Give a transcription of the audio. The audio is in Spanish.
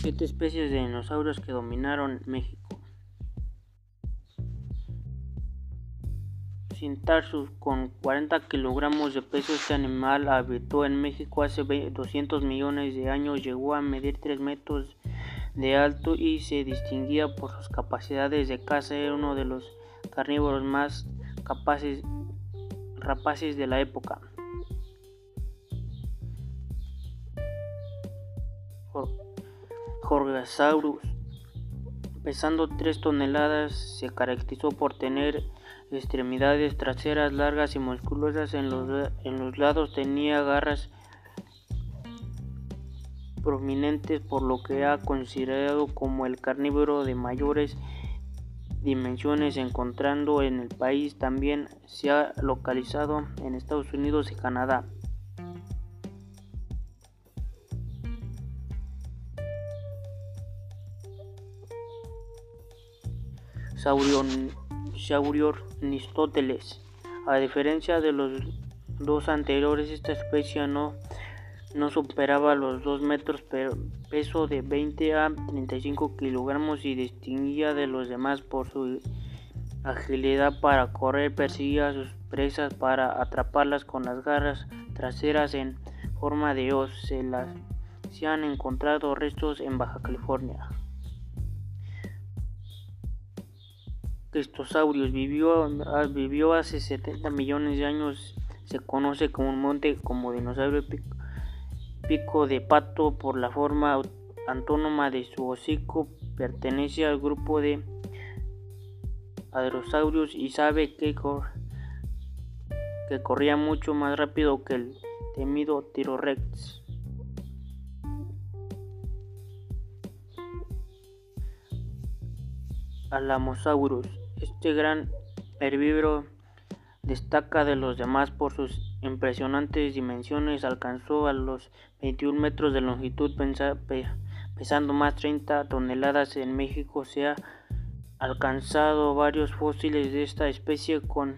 Siete especies de dinosaurios que dominaron México. Sintarsus, con 40 kilogramos de peso, este animal habitó en México hace 200 millones de años, llegó a medir 3 metros de alto y se distinguía por sus capacidades de caza, era uno de los carnívoros más capaces rapaces de la época. Jorgasaurus, pesando 3 toneladas, se caracterizó por tener extremidades traseras largas y musculosas. En los, en los lados tenía garras prominentes, por lo que ha considerado como el carnívoro de mayores dimensiones, encontrando en el país también se ha localizado en Estados Unidos y Canadá. Sauriornistóteles. A diferencia de los dos anteriores, esta especie no, no superaba los 2 metros, pero peso de 20 a 35 kilogramos y distinguía de los demás por su agilidad para correr, perseguía a sus presas para atraparlas con las garras traseras en forma de hoz. Se, las, se han encontrado restos en Baja California. Cristosaurus vivió, ah, vivió hace 70 millones de años. Se conoce comúnmente como dinosaurio pico, de pato por la forma antónoma de su hocico. Pertenece al grupo de Hadrosaurus y sabe que, que corría mucho más rápido que el temido Tyrannosaurus. Alamosaurus. Este gran herbívoro destaca de los demás por sus impresionantes dimensiones. Alcanzó a los 21 metros de longitud, pesando más 30 toneladas. En México se han alcanzado varios fósiles de esta especie con